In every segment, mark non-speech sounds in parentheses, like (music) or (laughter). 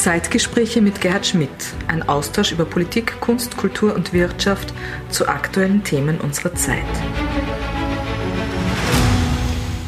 Zeitgespräche mit Gerhard Schmidt, ein Austausch über Politik, Kunst, Kultur und Wirtschaft zu aktuellen Themen unserer Zeit.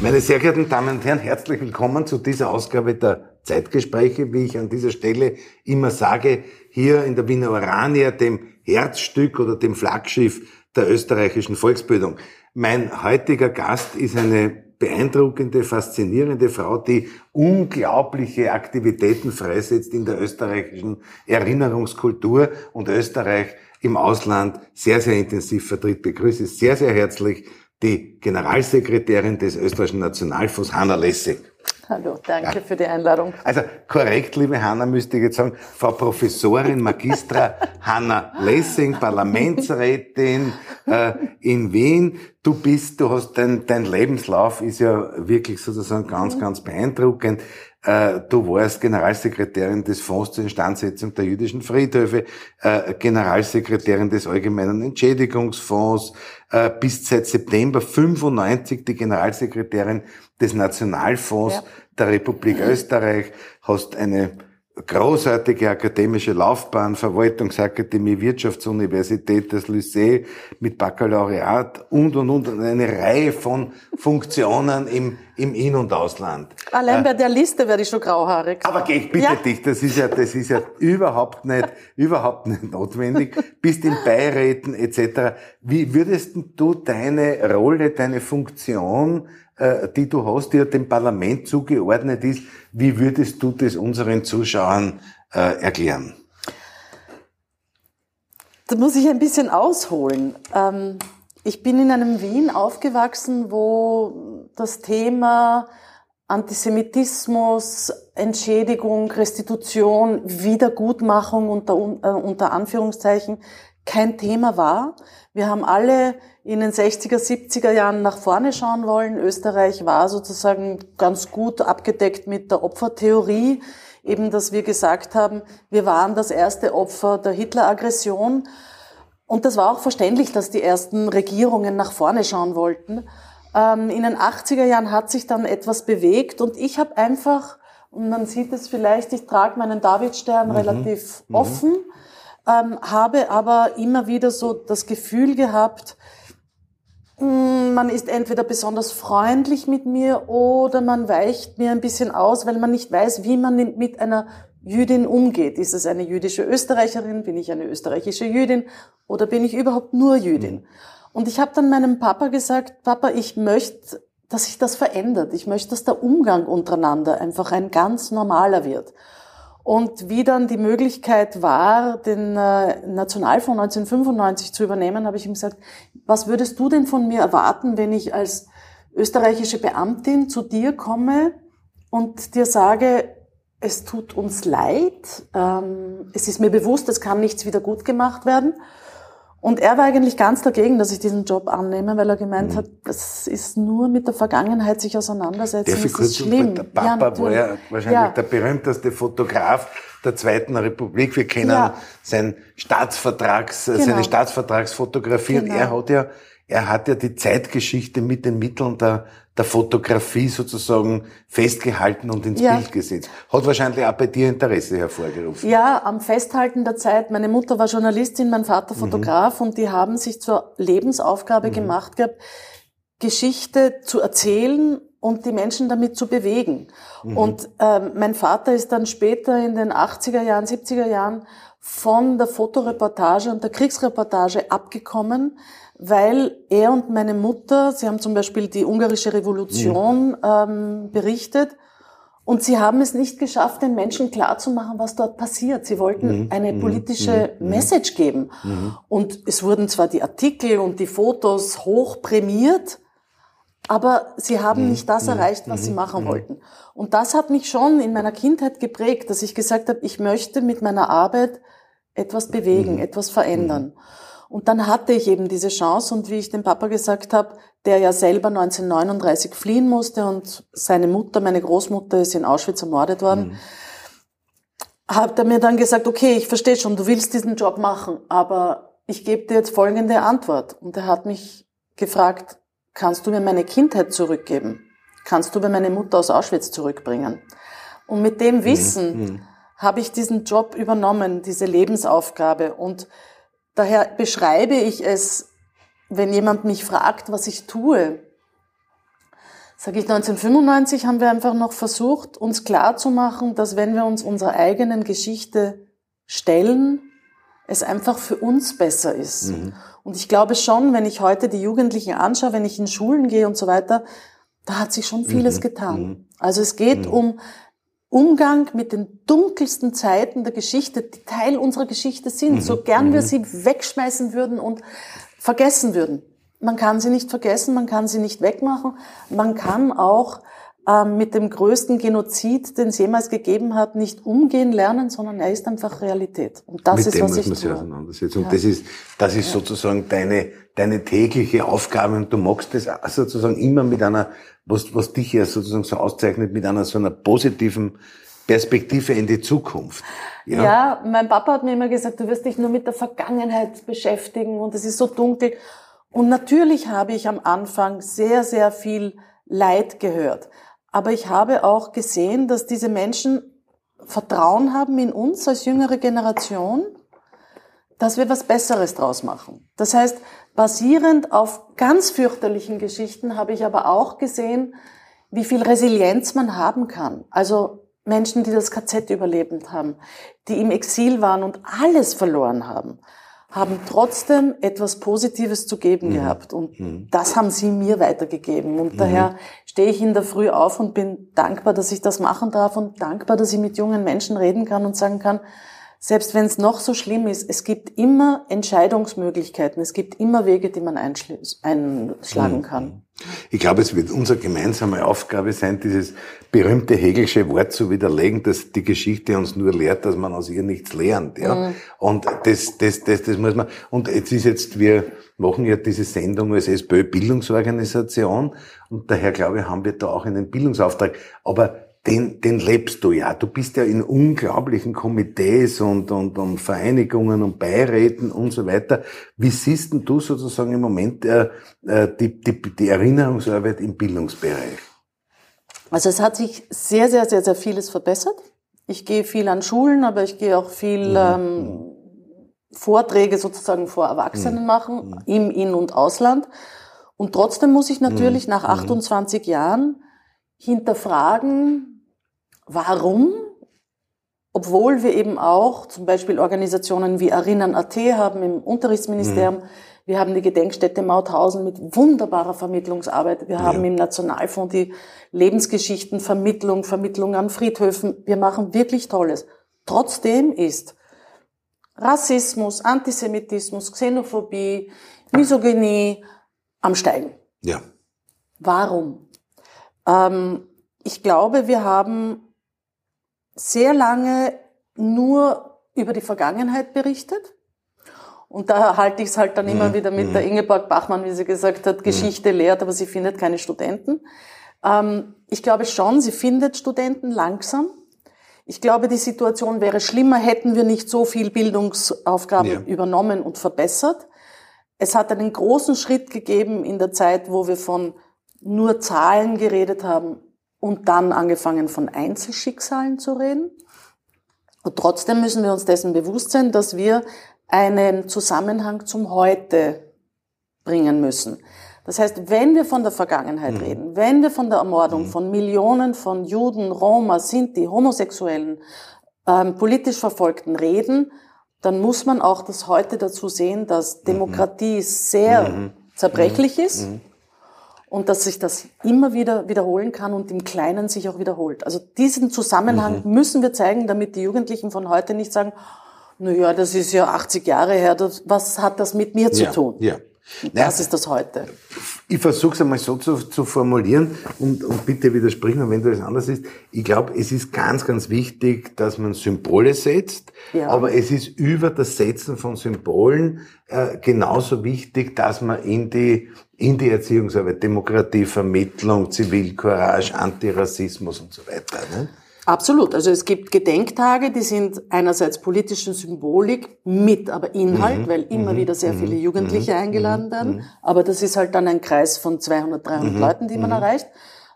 Meine sehr geehrten Damen und Herren, herzlich willkommen zu dieser Ausgabe der Zeitgespräche, wie ich an dieser Stelle immer sage, hier in der Wiener Orania, dem Herzstück oder dem Flaggschiff der österreichischen Volksbildung. Mein heutiger Gast ist eine beeindruckende, faszinierende Frau, die unglaubliche Aktivitäten freisetzt in der österreichischen Erinnerungskultur und Österreich im Ausland sehr, sehr intensiv vertritt. Begrüße sehr, sehr herzlich die Generalsekretärin des österreichischen Nationalfonds, Hanna Lessig. Hallo, danke ja. für die Einladung. Also korrekt, liebe Hanna, müsste ich jetzt sagen, Frau Professorin Magistra Hanna Lessing, (laughs) Parlamentsrätin äh, in Wien. Du bist, du hast dein, dein Lebenslauf ist ja wirklich sozusagen ganz, mhm. ganz beeindruckend. Äh, du warst Generalsekretärin des Fonds zur Instandsetzung der jüdischen Friedhöfe, äh, Generalsekretärin des Allgemeinen Entschädigungsfonds, äh, bist seit September 95 die Generalsekretärin des Nationalfonds ja. der Republik Österreich, hast eine großartige akademische Laufbahn, Verwaltungsakademie, Wirtschaftsuniversität, das Lycée mit Baccalaureat und, und, und, eine Reihe von Funktionen im, im In- und Ausland. Allein bei der Liste werde ich schon grauhaarig. Aber ich bitte ja. dich, das ist ja, das ist ja überhaupt nicht, überhaupt nicht notwendig. Bist in Beiräten etc. Wie würdest du deine Rolle, deine Funktion äh, die du hast, die ja dem Parlament zugeordnet ist. Wie würdest du das unseren Zuschauern äh, erklären? Da muss ich ein bisschen ausholen. Ähm, ich bin in einem Wien aufgewachsen, wo das Thema Antisemitismus, Entschädigung, Restitution, Wiedergutmachung unter, äh, unter Anführungszeichen kein Thema war. Wir haben alle in den 60er, 70er Jahren nach vorne schauen wollen. Österreich war sozusagen ganz gut abgedeckt mit der Opfertheorie, eben dass wir gesagt haben, wir waren das erste Opfer der Hitler-Aggression. Und das war auch verständlich, dass die ersten Regierungen nach vorne schauen wollten. Ähm, in den 80er Jahren hat sich dann etwas bewegt und ich habe einfach, und man sieht es vielleicht, ich trage meinen Davidstern mhm. relativ mhm. Ähm, habe aber immer wieder so das Gefühl gehabt, hm, man ist entweder besonders freundlich mit mir oder man weicht mir ein bisschen aus, weil man nicht weiß, wie man mit einer Jüdin umgeht. Ist es eine jüdische Österreicherin? Bin ich eine österreichische Jüdin? Oder bin ich überhaupt nur Jüdin? Und ich habe dann meinem Papa gesagt, Papa, ich möchte, dass sich das verändert. Ich möchte, dass der Umgang untereinander einfach ein ganz normaler wird. Und wie dann die Möglichkeit war, den äh, Nationalfonds 1995 zu übernehmen, habe ich ihm gesagt, was würdest du denn von mir erwarten, wenn ich als österreichische Beamtin zu dir komme und dir sage, es tut uns leid, ähm, es ist mir bewusst, es kann nichts wieder gut gemacht werden. Und er war eigentlich ganz dagegen, dass ich diesen Job annehme, weil er gemeint mhm. hat, das ist nur mit der Vergangenheit sich auseinandersetzen. Der das ist schlimm. Der Papa ja, war ja wahrscheinlich ja. der berühmteste Fotograf der Zweiten Republik. Wir kennen ja. sein Staatsvertrags, genau. seine Staatsvertragsfotografie. Genau. Und er hat ja, er hat ja die Zeitgeschichte mit den Mitteln der, der Fotografie sozusagen festgehalten und ins ja. Bild gesetzt. Hat wahrscheinlich auch bei dir Interesse hervorgerufen. Ja, am Festhalten der Zeit. Meine Mutter war Journalistin, mein Vater Fotograf mhm. und die haben sich zur Lebensaufgabe mhm. gemacht gehabt, Geschichte zu erzählen und die Menschen damit zu bewegen. Mhm. Und ähm, mein Vater ist dann später in den 80er Jahren, 70er Jahren von der Fotoreportage und der Kriegsreportage abgekommen, weil er und meine Mutter, sie haben zum Beispiel die ungarische Revolution mhm. ähm, berichtet, und sie haben es nicht geschafft, den Menschen klarzumachen, was dort passiert. Sie wollten mhm. eine mhm. politische mhm. Message geben. Mhm. Und es wurden zwar die Artikel und die Fotos hoch prämiert, aber sie haben mhm. nicht das mhm. erreicht, was sie mhm. machen wollten. Und das hat mich schon in meiner Kindheit geprägt, dass ich gesagt habe, ich möchte mit meiner Arbeit etwas bewegen, etwas verändern. Und dann hatte ich eben diese Chance und wie ich dem Papa gesagt habe, der ja selber 1939 fliehen musste und seine Mutter, meine Großmutter, ist in Auschwitz ermordet worden, mhm. hat er mir dann gesagt, okay, ich verstehe schon, du willst diesen Job machen, aber ich gebe dir jetzt folgende Antwort. Und er hat mich gefragt, kannst du mir meine Kindheit zurückgeben? Kannst du mir meine Mutter aus Auschwitz zurückbringen? Und mit dem mhm. Wissen mhm. habe ich diesen Job übernommen, diese Lebensaufgabe. Und daher beschreibe ich es, wenn jemand mich fragt, was ich tue. Sage ich, 1995 haben wir einfach noch versucht, uns klarzumachen, dass wenn wir uns unserer eigenen Geschichte stellen, es einfach für uns besser ist. Mhm. Und ich glaube schon, wenn ich heute die Jugendlichen anschaue, wenn ich in Schulen gehe und so weiter, da hat sich schon vieles mhm. getan. Mhm. Also es geht mhm. um Umgang mit den dunkelsten Zeiten der Geschichte, die Teil unserer Geschichte sind, so mhm. gern wir mhm. sie wegschmeißen würden und vergessen würden. Man kann sie nicht vergessen, man kann sie nicht wegmachen, man kann auch ähm, mit dem größten Genozid, den es jemals gegeben hat, nicht umgehen lernen, sondern er ist einfach Realität. Und das mit ist, dem was muss ich man tue. sich auseinandersetzen. Und das ist, das ist sozusagen deine, deine tägliche Aufgabe und du magst das sozusagen immer mit einer, was, was dich ja sozusagen so auszeichnet, mit einer so einer positiven Perspektive in die Zukunft. Ja. ja, mein Papa hat mir immer gesagt, du wirst dich nur mit der Vergangenheit beschäftigen und es ist so dunkel. Und natürlich habe ich am Anfang sehr, sehr viel Leid gehört. Aber ich habe auch gesehen, dass diese Menschen Vertrauen haben in uns als jüngere Generation, dass wir was Besseres draus machen. Das heißt, basierend auf ganz fürchterlichen Geschichten habe ich aber auch gesehen, wie viel Resilienz man haben kann. Also Menschen, die das KZ überlebt haben, die im Exil waren und alles verloren haben haben trotzdem etwas Positives zu geben mhm. gehabt. Und mhm. das haben sie mir weitergegeben. Und mhm. daher stehe ich in der Früh auf und bin dankbar, dass ich das machen darf und dankbar, dass ich mit jungen Menschen reden kann und sagen kann, selbst wenn es noch so schlimm ist, es gibt immer Entscheidungsmöglichkeiten, es gibt immer Wege, die man einschlagen mhm. kann. Ich glaube, es wird unsere gemeinsame Aufgabe sein, dieses berühmte Hegelsche Wort zu widerlegen, dass die Geschichte uns nur lehrt, dass man aus ihr nichts lernt. Ja? Mhm. Und das, das, das, das muss man. Und jetzt ist jetzt, wir machen ja diese Sendung als SPÖ Bildungsorganisation und daher glaube ich, haben wir da auch einen Bildungsauftrag. Aber den, den lebst du ja. Du bist ja in unglaublichen Komitees und, und, und Vereinigungen und Beiräten und so weiter. Wie siehst denn du sozusagen im Moment äh, äh, die, die, die Erinnerungsarbeit im Bildungsbereich? Also es hat sich sehr, sehr, sehr, sehr vieles verbessert. Ich gehe viel an Schulen, aber ich gehe auch viel mhm. ähm, Vorträge sozusagen vor Erwachsenen mhm. machen, mhm. im In- und Ausland. Und trotzdem muss ich natürlich mhm. nach 28 mhm. Jahren hinterfragen, Warum? Obwohl wir eben auch zum Beispiel Organisationen wie Erinnern.at haben im Unterrichtsministerium. Mhm. Wir haben die Gedenkstätte Mauthausen mit wunderbarer Vermittlungsarbeit. Wir ja. haben im Nationalfonds die Lebensgeschichtenvermittlung, Vermittlung an Friedhöfen. Wir machen wirklich Tolles. Trotzdem ist Rassismus, Antisemitismus, Xenophobie, Misogynie am Steigen. Ja. Warum? Ähm, ich glaube, wir haben sehr lange nur über die Vergangenheit berichtet. Und da halte ich es halt dann immer mhm. wieder mit mhm. der Ingeborg Bachmann, wie sie gesagt hat, Geschichte mhm. lehrt, aber sie findet keine Studenten. Ähm, ich glaube schon, sie findet Studenten langsam. Ich glaube, die Situation wäre schlimmer, hätten wir nicht so viel Bildungsaufgaben ja. übernommen und verbessert. Es hat einen großen Schritt gegeben in der Zeit, wo wir von nur Zahlen geredet haben und dann angefangen von Einzelschicksalen zu reden. Und trotzdem müssen wir uns dessen bewusst sein, dass wir einen Zusammenhang zum Heute bringen müssen. Das heißt, wenn wir von der Vergangenheit mhm. reden, wenn wir von der Ermordung mhm. von Millionen von Juden, Roma, Sinti, Homosexuellen, ähm, politisch Verfolgten reden, dann muss man auch das Heute dazu sehen, dass mhm. Demokratie sehr mhm. zerbrechlich mhm. ist. Und dass sich das immer wieder wiederholen kann und im Kleinen sich auch wiederholt. Also diesen Zusammenhang mhm. müssen wir zeigen, damit die Jugendlichen von heute nicht sagen, na ja, das ist ja 80 Jahre her, das, was hat das mit mir zu ja, tun? Ja. Das ist das heute. Ich versuche es einmal so zu, zu formulieren und, und bitte widersprich mir, wenn du das anders ist. Ich glaube, es ist ganz, ganz wichtig, dass man Symbole setzt, ja. aber es ist über das Setzen von Symbolen äh, genauso wichtig, dass man in die, in die Erziehungsarbeit, Demokratie, Vermittlung, Zivilcourage, Antirassismus und so weiter. Ne? Absolut. Also es gibt Gedenktage, die sind einerseits politische Symbolik mit aber Inhalt, mhm. weil immer mhm. wieder sehr viele mhm. Jugendliche mhm. eingeladen werden. Mhm. Aber das ist halt dann ein Kreis von 200, 300 mhm. Leuten, die man erreicht.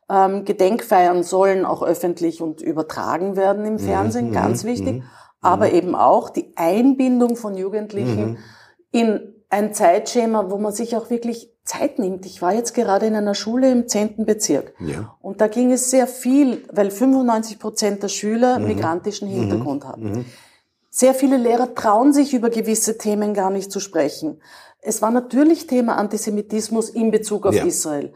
Ähm, Gedenkfeiern sollen auch öffentlich und übertragen werden im Fernsehen, Mhm, ganz mhm, wichtig. mhm. Aber eben auch die Einbindung von Jugendlichen Mhm. in ein Zeitschema, wo man sich auch wirklich Zeit nimmt. Ich war jetzt gerade in einer Schule im 10. Bezirk. Ja. Und da ging es sehr viel, weil 95 Prozent der Schüler Mhm. migrantischen Hintergrund haben. Sehr viele Lehrer trauen sich über gewisse Themen gar nicht zu sprechen. Es war natürlich Thema Antisemitismus in Bezug auf Ja. Israel.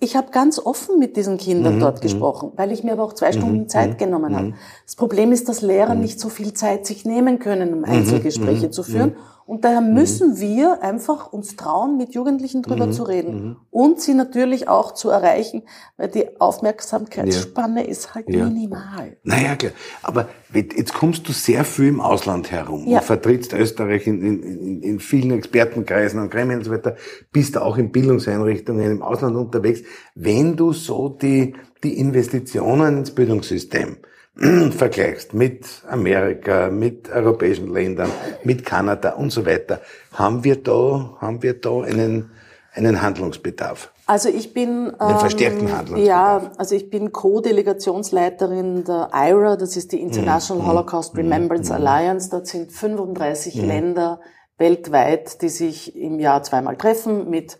Ich habe ganz offen mit diesen Kindern dort gesprochen, weil ich mir aber auch zwei Stunden Zeit genommen habe. Das Problem ist, dass Lehrer nicht so viel Zeit sich nehmen können, um Einzelgespräche zu führen. Und daher müssen wir einfach uns trauen, mit Jugendlichen drüber zu reden und sie natürlich auch zu erreichen, weil die Aufmerksamkeitsspanne ist halt Ja. minimal. Naja, klar. Aber jetzt kommst du sehr viel im Ausland herum Ja. und vertrittst Österreich in, in, in, in vielen Expertenkreisen und Gremien und so weiter, bist auch in Bildungseinrichtungen im Ausland unterwegs. Wenn du so die, die Investitionen ins Bildungssystem (clears throat) vergleichst mit Amerika, mit europäischen Ländern, mit Kanada und so weiter, haben wir da, haben wir da einen, einen Handlungsbedarf? Also ich bin Den verstärkten Handlungsbedarf. ja, also ich bin Co-Delegationsleiterin der IRA, das ist die International Mhm. Holocaust Remembrance Alliance. Dort sind 35 Länder weltweit, die sich im Jahr zweimal treffen mit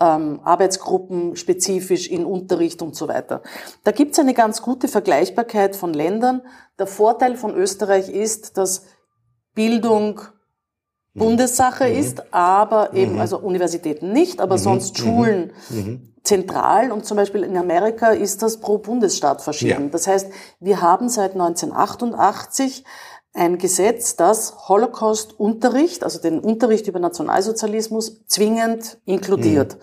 ähm, Arbeitsgruppen spezifisch in Unterricht und so weiter. Da gibt's eine ganz gute Vergleichbarkeit von Ländern. Der Vorteil von Österreich ist, dass Bildung Bundessache ist, aber eben, also Universitäten nicht, aber sonst Schulen zentral und zum Beispiel in Amerika ist das pro Bundesstaat verschieden. Ja. Das heißt, wir haben seit 1988 ein Gesetz, das Holocaust-Unterricht, also den Unterricht über Nationalsozialismus, zwingend inkludiert.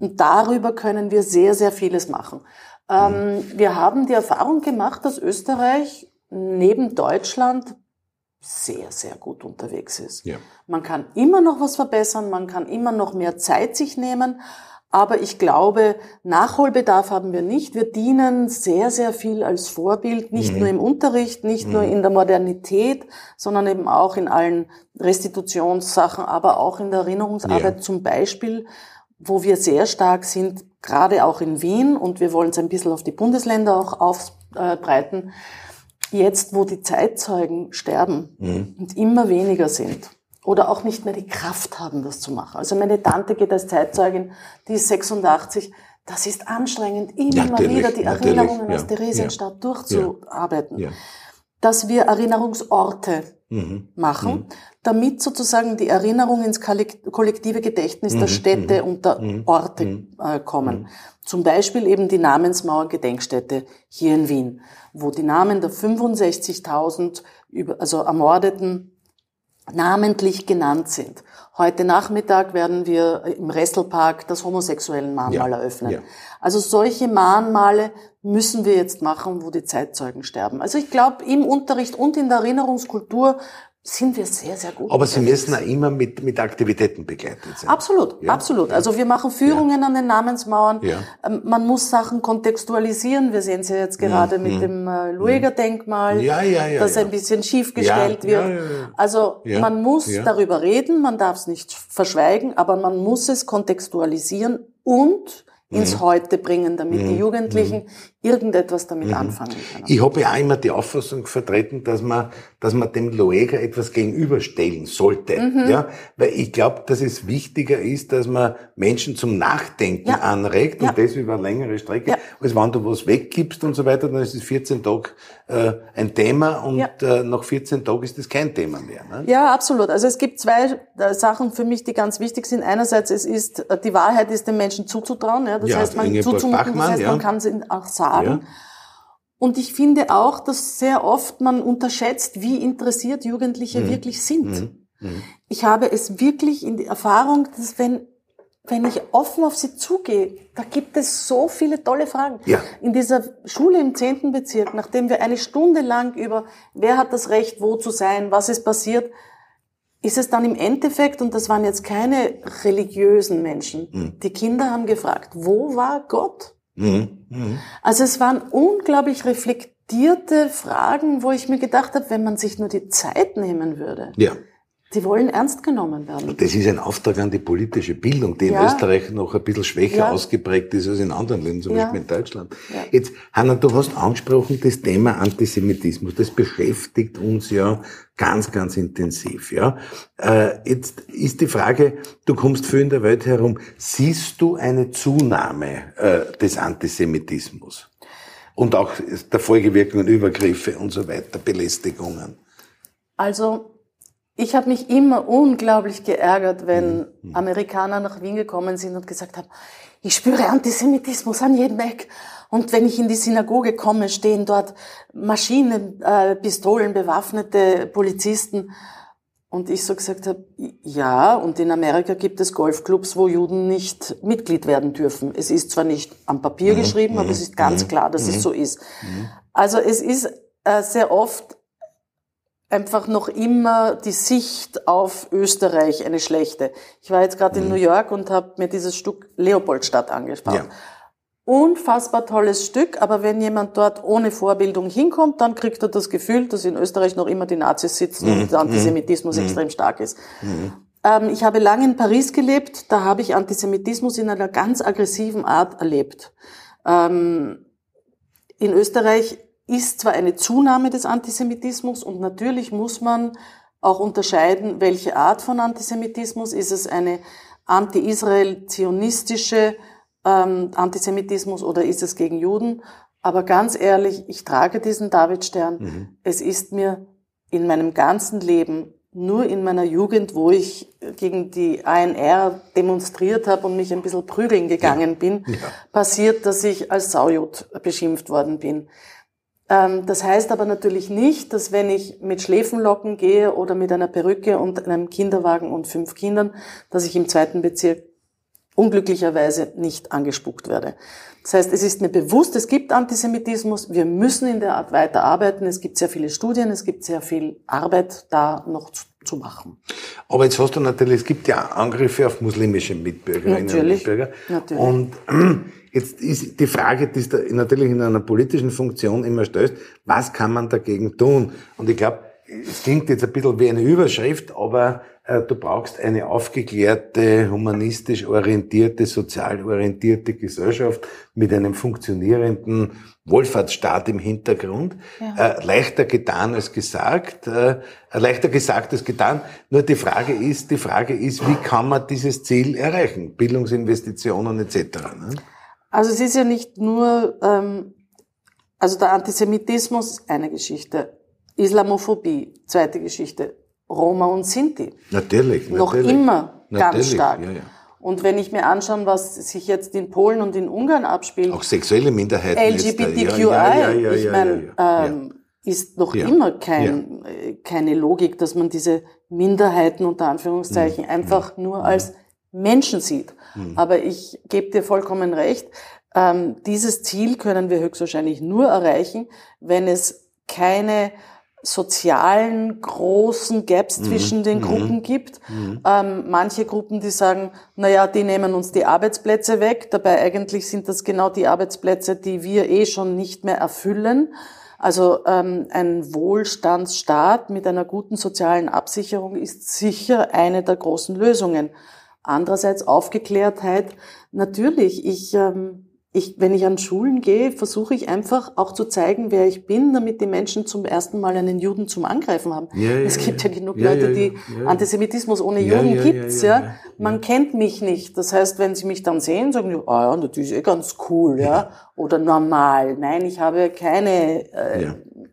Und darüber können wir sehr, sehr vieles machen. Ähm, wir haben die Erfahrung gemacht, dass Österreich neben Deutschland sehr, sehr gut unterwegs ist. Ja. Man kann immer noch was verbessern, man kann immer noch mehr Zeit sich nehmen, aber ich glaube, Nachholbedarf haben wir nicht. Wir dienen sehr, sehr viel als Vorbild, nicht nur im Unterricht, nicht nur in der Modernität, sondern eben auch in allen Restitutionssachen, aber auch in der Erinnerungsarbeit Ja. zum Beispiel, wo wir sehr stark sind, gerade auch in Wien und wir wollen es ein bisschen auf die Bundesländer auch aufbreiten. Jetzt, wo die Zeitzeugen sterben und immer weniger sind oder auch nicht mehr die Kraft haben, das zu machen. Also meine Tante geht als Zeitzeugin, die ist 86. Das ist anstrengend, immer Natürlich, wieder die Erinnerungen ja, aus Theresienstadt durchzuarbeiten. Ja. Dass wir Erinnerungsorte Mhm. machen, damit sozusagen die Erinnerung ins kollek- kollektive Gedächtnis der Städte und der Orte äh, kommen. Zum Beispiel eben die Namensmauer Gedenkstätte hier in Wien, wo die Namen der 65.000 über- also Ermordeten namentlich genannt sind. Heute Nachmittag werden wir im Restelpark das homosexuellen Mahnmal Ja, eröffnen. ja. Also solche Mahnmale müssen wir jetzt machen, wo die Zeitzeugen sterben. Also ich glaube, im Unterricht und in der Erinnerungskultur sind wir sehr, sehr gut. Aber Sie müssen auch immer mit, mit Aktivitäten begleitet sein. Absolut, Ja. absolut. Also wir machen Führungen an den Namensmauern. Ja. Ähm, Man muss Sachen kontextualisieren. Wir sehen es ja jetzt gerade mit dem äh, Lueger-Denkmal, Mhm. Ja, ja, ja, das ja. ein bisschen schief gestellt Ja, wird. ja, ja, ja. Also Ja, man muss ja. darüber reden, man darf es nicht verschweigen, aber man muss es kontextualisieren und Mhm. ins Heute bringen, damit die Jugendlichen irgendetwas damit anfangen können. Ich habe ja auch immer die Auffassung vertreten, dass man, dass man dem Loeger etwas gegenüberstellen sollte. Mhm. Ja, weil ich glaube, dass es wichtiger ist, dass man Menschen zum Nachdenken Ja. anregt Ja. und das über eine längere Strecke, Ja. als wenn du was weggibst und so weiter, dann ist es 14 Tage äh, ein Thema und äh, nach 14 Tagen ist es kein Thema mehr. Ne? Ja, absolut. Also es gibt zwei äh, Sachen für mich, die ganz wichtig sind. Einerseits, es ist, äh, die Wahrheit ist dem Menschen zuzutrauen. Ja? Das heißt, man zuzumuten, das heißt, man kann es auch sagen. Ja. Und ich finde auch, dass sehr oft man unterschätzt, wie interessiert Jugendliche Mhm. wirklich sind. Ich habe es wirklich in die Erfahrung, dass wenn, wenn ich offen auf sie zugehe, da gibt es so viele tolle Fragen. Ja. In dieser Schule im 10. Bezirk, nachdem wir eine Stunde lang über, wer hat das Recht, wo zu sein, was ist passiert, ist es dann im Endeffekt, und das waren jetzt keine religiösen Menschen, die Kinder haben gefragt, wo war Gott? Mhm. Mhm. Also es waren unglaublich reflektierte Fragen, wo ich mir gedacht habe, wenn man sich nur die Zeit nehmen würde, Ja. Die wollen ernst genommen werden. Das ist ein Auftrag an die politische Bildung, die in Österreich noch ein bisschen schwächer ja. ausgeprägt ist als in anderen Ländern, zum ja. Beispiel in Deutschland. Jetzt, Hanna, du hast angesprochen das Thema Antisemitismus. Das beschäftigt uns ja ganz, ganz intensiv. Ja, äh, Jetzt ist die Frage, du kommst viel in der Welt herum. Siehst du eine Zunahme äh, des Antisemitismus? Und auch der Folgewirkungen, Übergriffe und so weiter, Belästigungen? Also ich habe mich immer unglaublich geärgert, wenn mhm. Amerikaner nach Wien gekommen sind und gesagt haben, ich spüre Antisemitismus an jedem Eck. Und wenn ich in die Synagoge komme, stehen dort Maschinen, äh, Pistolen, bewaffnete Polizisten. Und ich so gesagt habe, ja, und in Amerika gibt es Golfclubs, wo Juden nicht Mitglied werden dürfen. Es ist zwar nicht am Papier mhm. geschrieben, mhm. aber es ist ganz mhm. klar, dass mhm. es so ist. Mhm. Also es ist äh, sehr oft einfach noch immer die Sicht auf Österreich eine schlechte. Ich war jetzt gerade mhm. in New York und habe mir dieses Stück Leopoldstadt angeschaut. Ja. Unfassbar tolles Stück, aber wenn jemand dort ohne Vorbildung hinkommt, dann kriegt er das Gefühl, dass in Österreich noch immer die Nazis sitzen mhm. und der Antisemitismus mhm. extrem stark ist. Mhm. Ähm, ich habe lange in Paris gelebt, da habe ich Antisemitismus in einer ganz aggressiven Art erlebt. Ähm, in Österreich ist zwar eine Zunahme des Antisemitismus und natürlich muss man auch unterscheiden, welche Art von Antisemitismus. Ist es eine anti-israel-zionistische ähm, Antisemitismus oder ist es gegen Juden? Aber ganz ehrlich, ich trage diesen Davidstern. Mhm. Es ist mir in meinem ganzen Leben, nur in meiner Jugend, wo ich gegen die ANR demonstriert habe und mich ein bisschen prügeln gegangen bin, ja. passiert, dass ich als Saujud beschimpft worden bin. Ähm, das heißt aber natürlich nicht, dass wenn ich mit Schläfenlocken gehe oder mit einer Perücke und einem Kinderwagen und fünf Kindern, dass ich im zweiten Bezirk unglücklicherweise nicht angespuckt werde. Das heißt, es ist mir bewusst, es gibt Antisemitismus, wir müssen in der Art weiterarbeiten, es gibt sehr viele Studien, es gibt sehr viel Arbeit da noch zu, machen. Aber jetzt hast du natürlich, es gibt ja Angriffe auf muslimische Mitbürgerinnen natürlich, und Mitbürger. Natürlich. Und (clears throat) Jetzt ist die Frage, die es natürlich in einer politischen Funktion immer stößt, was kann man dagegen tun? Und ich glaube, es klingt jetzt ein bisschen wie eine Überschrift, aber äh, du brauchst eine aufgeklärte, humanistisch orientierte, sozial orientierte Gesellschaft mit einem funktionierenden Wohlfahrtsstaat im Hintergrund. Ja. Äh, leichter getan als gesagt, äh, leichter gesagt als getan. Nur die Frage ist, die Frage ist, wie kann man dieses Ziel erreichen? Bildungsinvestitionen etc. Ne? Also es ist ja nicht nur, ähm, also der Antisemitismus, eine Geschichte, Islamophobie, zweite Geschichte, Roma und Sinti. Natürlich, Noch natürlich. immer natürlich, ganz stark. Ja, ja. Und wenn ich mir anschaue, was sich jetzt in Polen und in Ungarn abspielt. Auch sexuelle Minderheiten. LGBTQI, ja, ja, ich meine, ähm, ist noch immer kein, äh, keine Logik, dass man diese Minderheiten unter Anführungszeichen mhm. einfach mhm. nur als Menschen sieht. Mhm. Aber ich gebe dir vollkommen recht, ähm, dieses Ziel können wir höchstwahrscheinlich nur erreichen, wenn es keine sozialen großen Gaps mhm. zwischen den mhm. Gruppen gibt. Mhm. Ähm, manche Gruppen, die sagen, na ja, die nehmen uns die Arbeitsplätze weg. Dabei eigentlich sind das genau die Arbeitsplätze, die wir eh schon nicht mehr erfüllen. Also ähm, ein Wohlstandsstaat mit einer guten sozialen Absicherung ist sicher eine der großen Lösungen. Andererseits Aufgeklärtheit. Natürlich, ich, ähm, ich, wenn ich an Schulen gehe, versuche ich einfach auch zu zeigen, wer ich bin, damit die Menschen zum ersten Mal einen Juden zum Angreifen haben. Ja, ja, es gibt ja, genug Leute, die Antisemitismus ohne Juden gibt's, ja, Man kennt mich nicht. Das heißt, wenn sie mich dann sehen, sagen sie, ah ja, das ist eh ganz cool, ja, oder normal. Nein, ich habe keine äh,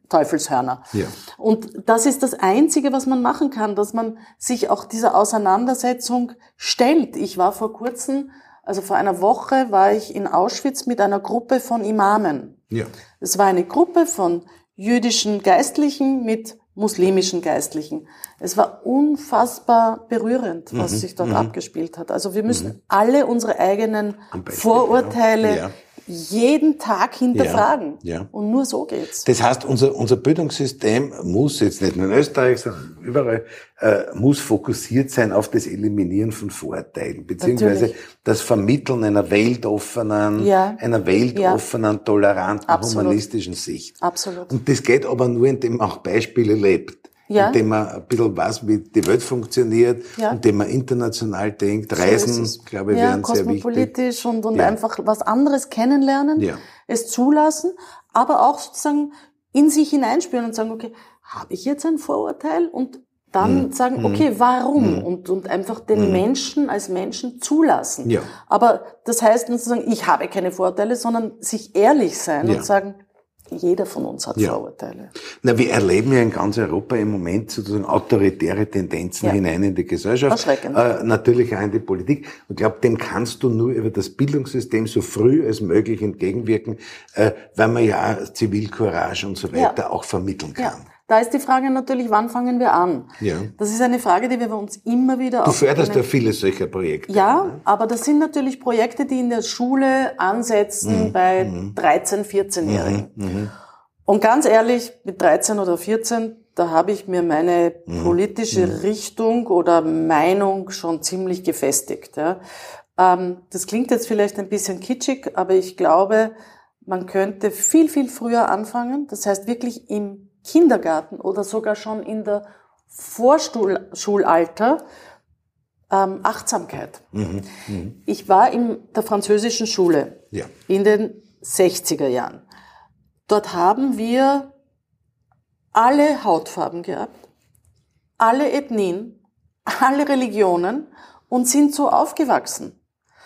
Teufelshörner. Ja. Und das ist das Einzige, was man machen kann, dass man sich auch dieser Auseinandersetzung stellt. Ich war vor kurzem, also vor einer Woche, war ich in Auschwitz mit einer Gruppe von Imamen. Ja. Es war eine Gruppe von jüdischen Geistlichen mit muslimischen Geistlichen. Es war unfassbar berührend, was mhm, sich dort mhm. abgespielt hat. Also wir müssen mhm. alle unsere eigenen Beispiel, Vorurteile ja jeden Tag hinterfragen. Ja, ja. Und nur so geht's. Das heißt, unser, unser Bildungssystem muss jetzt nicht nur in Österreich, sondern überall, äh, muss fokussiert sein auf das Eliminieren von Vorteilen, beziehungsweise Natürlich. das Vermitteln einer weltoffenen, ja. einer weltoffenen, toleranten, Absolut. humanistischen Sicht. Absolut. Und das geht aber nur, indem man auch Beispiele lebt. Ja. indem man ein bisschen weiß, wie die Welt funktioniert, ja. indem man international denkt. Reisen, so glaube ich, ja, wären sehr wichtig. kosmopolitisch und, und ja. einfach was anderes kennenlernen, ja. es zulassen, aber auch sozusagen in sich hineinspüren und sagen, okay, habe ich jetzt ein Vorurteil? Und dann mhm. sagen, mhm. okay, warum? Mhm. Und, und einfach den. Menschen als Menschen zulassen. Ja. Aber das heißt nicht zu sagen, ich habe keine Vorurteile, sondern sich ehrlich sein ja. und sagen, jeder von uns hat ja. Vorurteile. Na, wir erleben ja in ganz Europa im Moment sozusagen autoritäre Tendenzen ja. hinein in die Gesellschaft. Äh, natürlich auch in die Politik. Und ich glaube, dem kannst du nur über das Bildungssystem so früh als möglich entgegenwirken, äh, weil man ja Zivilcourage und so weiter ja. auch vermitteln kann. Da ist die Frage natürlich, wann fangen wir an? Ja. Das ist eine Frage, die wir uns immer wieder... Du förderst ja viele solcher Projekte. Ja, ne? aber das sind natürlich Projekte, die in der Schule ansetzen mhm. bei mhm. 13-, 14-Jährigen. Mhm. mhm. Und ganz ehrlich, mit 13 oder 14, da habe ich mir meine mhm. politische mhm. Richtung oder Meinung schon ziemlich gefestigt. Ja. Ähm, das klingt jetzt vielleicht ein bisschen kitschig, aber ich glaube, man könnte viel, viel früher anfangen. Das heißt wirklich im Kindergarten oder sogar schon in der Vorschulalter ähm, Achtsamkeit. Mhm, mh. Ich war in der französischen Schule ja. in den 60er Jahren. Dort haben wir alle Hautfarben gehabt, alle Ethnien, alle Religionen und sind so aufgewachsen.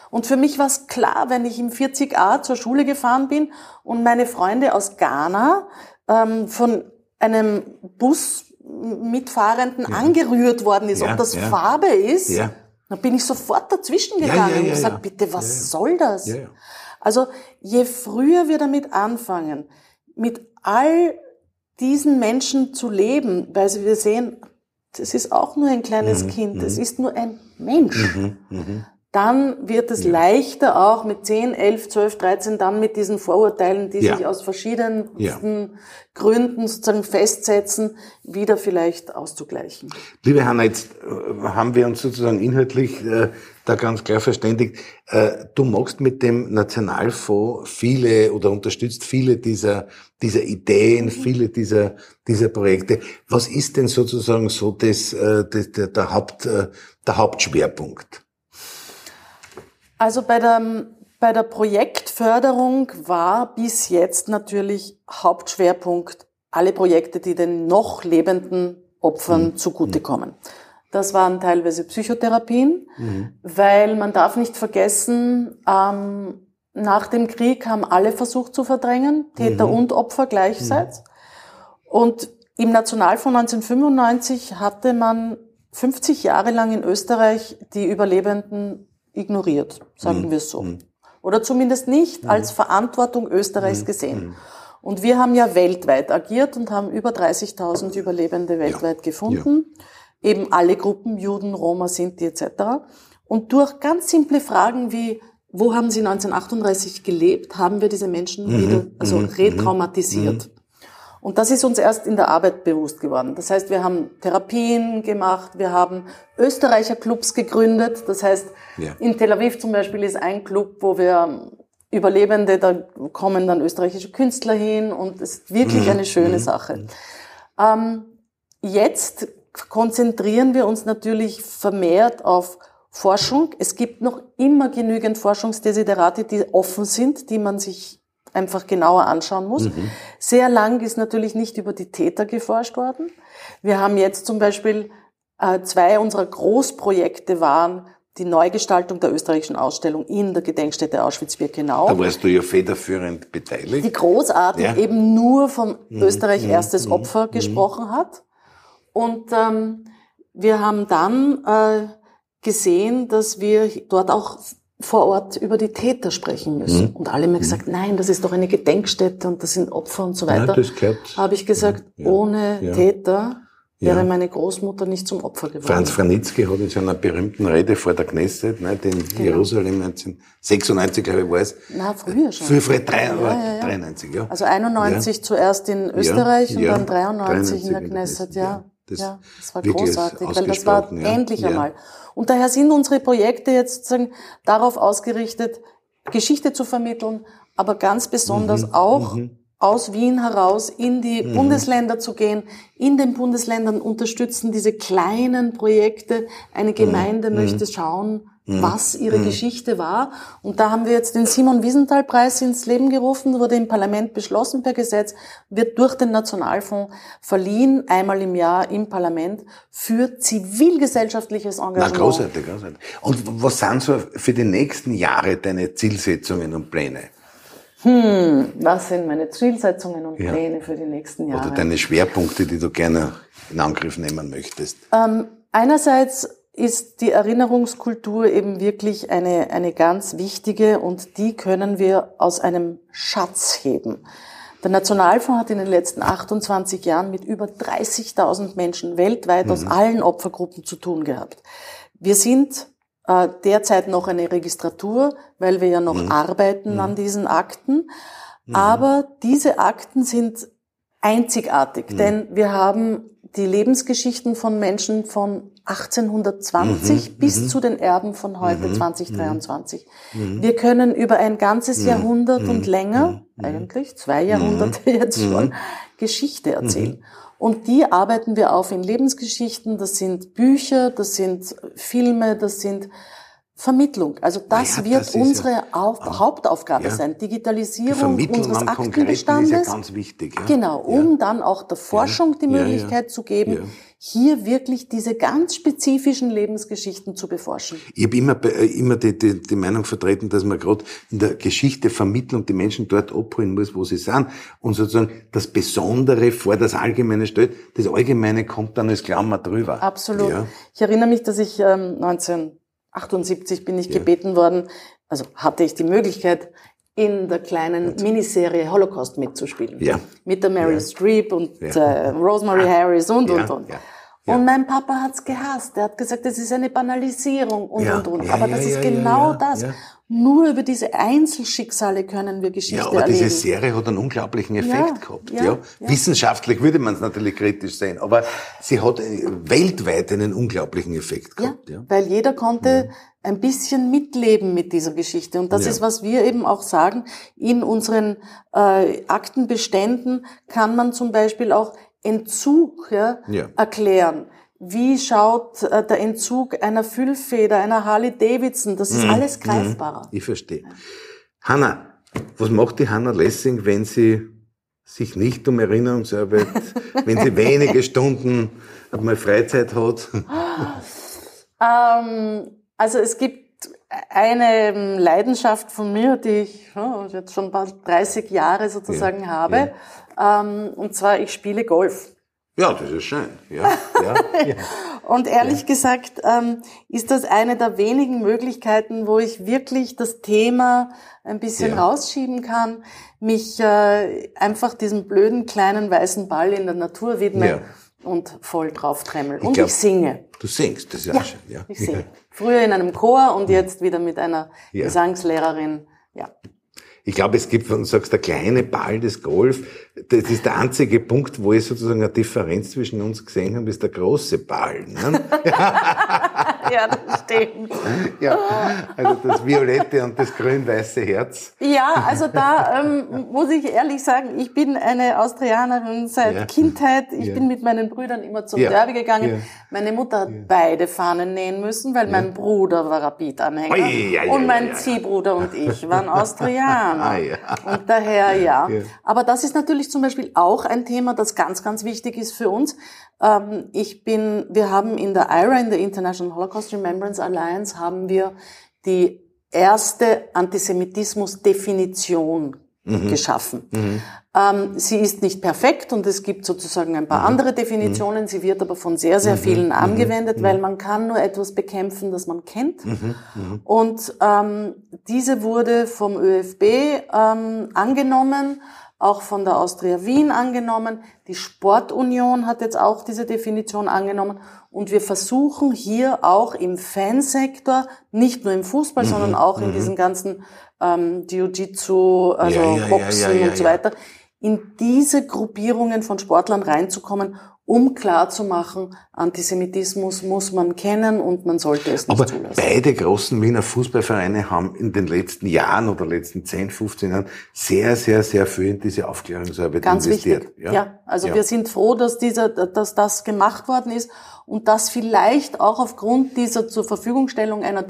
Und für mich war es klar, wenn ich im 40a zur Schule gefahren bin und meine Freunde aus Ghana ähm, von einem Busmitfahrenden ja. angerührt worden ist, ja, ob das ja. Farbe ist, dann bin ich sofort dazwischen gegangen und gesagt, bitte, was soll das? Also je früher wir damit anfangen, mit all diesen Menschen zu leben, weil wir sehen, das ist auch nur ein kleines mhm, Kind, das mhm. ist nur ein Mensch. Mhm, mhm dann wird es ja. leichter auch mit 10, 11, 12, 13 dann mit diesen Vorurteilen, die ja. sich aus verschiedenen ja. Gründen sozusagen festsetzen, wieder vielleicht auszugleichen. Liebe Hanna, jetzt äh, haben wir uns sozusagen inhaltlich äh, da ganz klar verständigt. Äh, du machst mit dem Nationalfonds viele oder unterstützt viele dieser, dieser Ideen, mhm. viele dieser, dieser Projekte. Was ist denn sozusagen so das, äh, das der, der, Haupt, äh, der Hauptschwerpunkt? Also bei der, bei der Projektförderung war bis jetzt natürlich Hauptschwerpunkt alle Projekte, die den noch lebenden Opfern mhm. zugutekommen. Das waren teilweise Psychotherapien, mhm. weil man darf nicht vergessen, ähm, nach dem Krieg haben alle versucht zu verdrängen, Täter mhm. und Opfer gleichzeitig. Mhm. Und im Nationalfonds 1995 hatte man 50 Jahre lang in Österreich die Überlebenden ignoriert, sagen mhm. wir es so. Mhm. Oder zumindest nicht mhm. als Verantwortung Österreichs mhm. gesehen. Mhm. Und wir haben ja weltweit agiert und haben über 30.000 Überlebende weltweit ja. gefunden. Ja. Eben alle Gruppen, Juden, Roma, Sinti etc. Und durch ganz simple Fragen wie, wo haben sie 1938 gelebt, haben wir diese Menschen mhm. wieder, also retraumatisiert. Und das ist uns erst in der Arbeit bewusst geworden. Das heißt, wir haben Therapien gemacht, wir haben Österreicher Clubs gegründet. Das heißt, ja. in Tel Aviv zum Beispiel ist ein Club, wo wir Überlebende, da kommen dann österreichische Künstler hin und es ist wirklich mhm. eine schöne mhm. Sache. Ähm, jetzt konzentrieren wir uns natürlich vermehrt auf Forschung. Es gibt noch immer genügend Forschungsdesiderate, die offen sind, die man sich einfach genauer anschauen muss. Mhm. Sehr lang ist natürlich nicht über die Täter geforscht worden. Wir haben jetzt zum Beispiel äh, zwei unserer Großprojekte waren die Neugestaltung der österreichischen Ausstellung in der Gedenkstätte Auschwitz-Birkenau. Da warst du ja federführend beteiligt. Die großartig ja. eben nur vom mhm. Österreich mhm. erstes mhm. Opfer mhm. gesprochen hat. Und ähm, wir haben dann äh, gesehen, dass wir dort auch vor Ort über die Täter sprechen müssen. Mhm. Und alle haben gesagt, mhm. nein, das ist doch eine Gedenkstätte und das sind Opfer und so weiter. Ja, Habe ich gesagt, ja. ohne ja. Täter wäre meine Großmutter nicht zum Opfer geworden. Franz Franitzky hat in seiner berühmten Rede vor der Knesset, ne, in genau. Jerusalem 1996, glaube ich, war es. Na, früher schon. Früher, früher, drei, ja, ja, 93, ja. Also 91 zuerst in Österreich und dann 93, 93 in der Knesset, ja. Das, ja, das war großartig, weil das war endlich einmal. Und daher sind unsere Projekte jetzt sozusagen darauf ausgerichtet, Geschichte zu vermitteln, aber ganz besonders mhm, auch mhm. aus Wien heraus in die mhm. Bundesländer zu gehen, in den Bundesländern unterstützen diese kleinen Projekte. Eine Gemeinde mhm. möchte schauen, mhm. Was ihre mhm. Geschichte war. Und da haben wir jetzt den Simon Wiesenthal Preis ins Leben gerufen, wurde im Parlament beschlossen per Gesetz, wird durch den Nationalfonds verliehen, einmal im Jahr im Parlament für zivilgesellschaftliches Engagement. Na, großartig, großartig. Und was sind so für die nächsten Jahre deine Zielsetzungen und Pläne? Hm, was sind meine Zielsetzungen und Pläne ja. für die nächsten Jahre? Oder deine Schwerpunkte, die du gerne in Angriff nehmen möchtest? Ähm, einerseits ist die Erinnerungskultur eben wirklich eine, eine ganz wichtige und die können wir aus einem Schatz heben. Der Nationalfonds hat in den letzten 28 Jahren mit über 30.000 Menschen weltweit mhm. aus allen Opfergruppen zu tun gehabt. Wir sind äh, derzeit noch eine Registratur, weil wir ja noch mhm. arbeiten mhm. an diesen Akten. Mhm. Aber diese Akten sind einzigartig, mhm. denn wir haben die Lebensgeschichten von Menschen von 1820 mhm. bis mhm. zu den Erben von heute 2023. Wir können über ein ganzes Jahrhundert und länger, eigentlich zwei Jahrhunderte jetzt schon, Geschichte erzählen. Und die arbeiten wir auf in Lebensgeschichten. Das sind Bücher, das sind Filme, das sind Vermittlung. Also das ja, wird das unsere ja, Auf ah, Hauptaufgabe ja. sein. Digitalisierung unseres Aktenbestandes. Ganz wichtig. Ja. Genau, um dann auch der Forschung die Möglichkeit zu geben, hier wirklich diese ganz spezifischen Lebensgeschichten zu beforschen. Ich habe immer, äh, immer die, die, die Meinung vertreten, dass man gerade in der Geschichte Vermittlung die Menschen dort abholen muss, wo sie sind und sozusagen das Besondere vor das Allgemeine stellt. Das Allgemeine kommt dann als Klammer drüber. Absolut. Ich erinnere mich, dass ich ähm, 19 78 bin ich ja. gebeten worden, also hatte ich die Möglichkeit, in der kleinen Miniserie Holocaust mitzuspielen. Ja. Mit der Mary ja. Streep und äh, Rosemary Harris und, und, und. Und mein Papa hat's gehasst. Er hat gesagt, das ist eine Banalisierung und, und, und. Aber das ist genau das. Nur über diese Einzelschicksale können wir Geschichte erleben. Ja, aber erleben. diese Serie hat einen unglaublichen Effekt ja, gehabt. Ja, ja. Wissenschaftlich würde man es natürlich kritisch sehen, aber sie hat weltweit einen unglaublichen Effekt gehabt. Ja, weil jeder konnte mhm. ein bisschen mitleben mit dieser Geschichte. Und das ist, was wir eben auch sagen. In unseren äh, Aktenbeständen kann man zum Beispiel auch Entzug ja, erklären wie schaut äh, der Entzug einer Füllfeder, einer Harley Davidson? Das ist mhm. alles mhm. greifbarer. Ich verstehe. Hanna, was macht die Hanna Lessing, wenn sie sich nicht um Erinnerungsarbeit, (laughs) wenn sie wenige Stunden mal Freizeit hat? (gasps) ähm, also es gibt eine Leidenschaft von mir, die ich oh, jetzt schon bald 30 Jahre sozusagen ja, habe. Ja. Ähm, und zwar, ich spiele Golf. Ja, das ist schön. Ja, ja, ja. (laughs) Und ehrlich ja. gesagt ähm, ist das eine der wenigen Möglichkeiten, wo ich wirklich das Thema ein bisschen ja. rausschieben kann, mich äh, einfach diesem blöden kleinen weißen Ball in der Natur widmen ja. und voll drauf tremmeln. Und glaub, ich singe. Du singst, das ist ja, schön. Ja, ich singe. Früher in einem Chor und jetzt wieder mit einer Gesangslehrerin. Ja. Ich glaube, es gibt, wenn du sagst, der kleine Ball des Golf, das ist der einzige Punkt, wo ich sozusagen eine Differenz zwischen uns gesehen habe, ist der große Ball. Ne? (laughs) ja, das stimmt. (laughs) Ja, also das violette und das grün-weiße Herz. Ja, also da ähm, muss ich ehrlich sagen, ich bin eine Austrianerin seit ja. Kindheit. Ich ja. bin mit meinen Brüdern immer zum ja. Derby gegangen. Meine Mutter hat beide Fahnen nähen müssen, weil mein Bruder war Rapid-Anhänger und mein Ziehbruder und ich waren (laughs) Austrianer. Ah, und daher ja. Aber das ist natürlich zum Beispiel auch ein Thema, das ganz, ganz wichtig ist für uns. Ähm, ich bin, wir haben in der IRA, in der International Holocaust Remembrance Alliance, haben wir die erste Antisemitismus-Definition mhm. geschaffen. Mhm. Ähm, sie ist nicht perfekt und es gibt sozusagen ein paar mhm. andere Definitionen. Sie wird aber von sehr, sehr mhm. vielen mhm. angewendet, weil man kann nur etwas bekämpfen, das man kennt. Und ähm, diese wurde vom ÖFB ähm, angenommen auch von der Austria Wien angenommen. Die Sportunion hat jetzt auch diese Definition angenommen. Und wir versuchen hier auch im Fansektor, nicht nur im Fußball, mhm. sondern auch in mhm. diesen ganzen ähm, Jiu-Jitsu, also ja, ja, Boxen ja, und so weiter, in diese Gruppierungen von Sportlern reinzukommen, um klarzumachen, Antisemitismus muss man kennen und man sollte es nicht Aber zulassen. beide großen Wiener Fußballvereine haben in den letzten Jahren oder letzten 10, 15 Jahren sehr, sehr, sehr viel in diese Aufklärungsarbeit Ganz investiert. wichtig. Ja, also Ja. wir sind froh, dass dieser, dass das gemacht worden ist und dass vielleicht auch aufgrund dieser zur Verfügungstellung einer Mhm.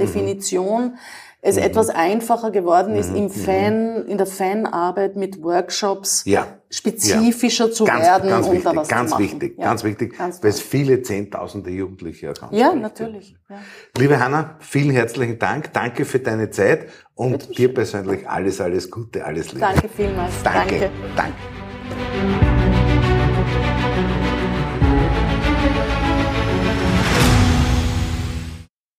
Es etwas einfacher geworden Mhm. ist, im Fan, in der Fanarbeit mit Workshops Ja. spezifischer zu Ganz, werden ganz und wichtig, da was ganz zu machen. wichtig, Ja. ganz wichtig, Ganz weil es viele Zehntausende Jugendliche erkannt Ja, natürlich. Ja. Liebe Hanna, vielen herzlichen Dank. Danke für deine Zeit und dir persönlich alles, alles Gute, alles Liebe. Danke vielmals. Danke. Danke. Danke.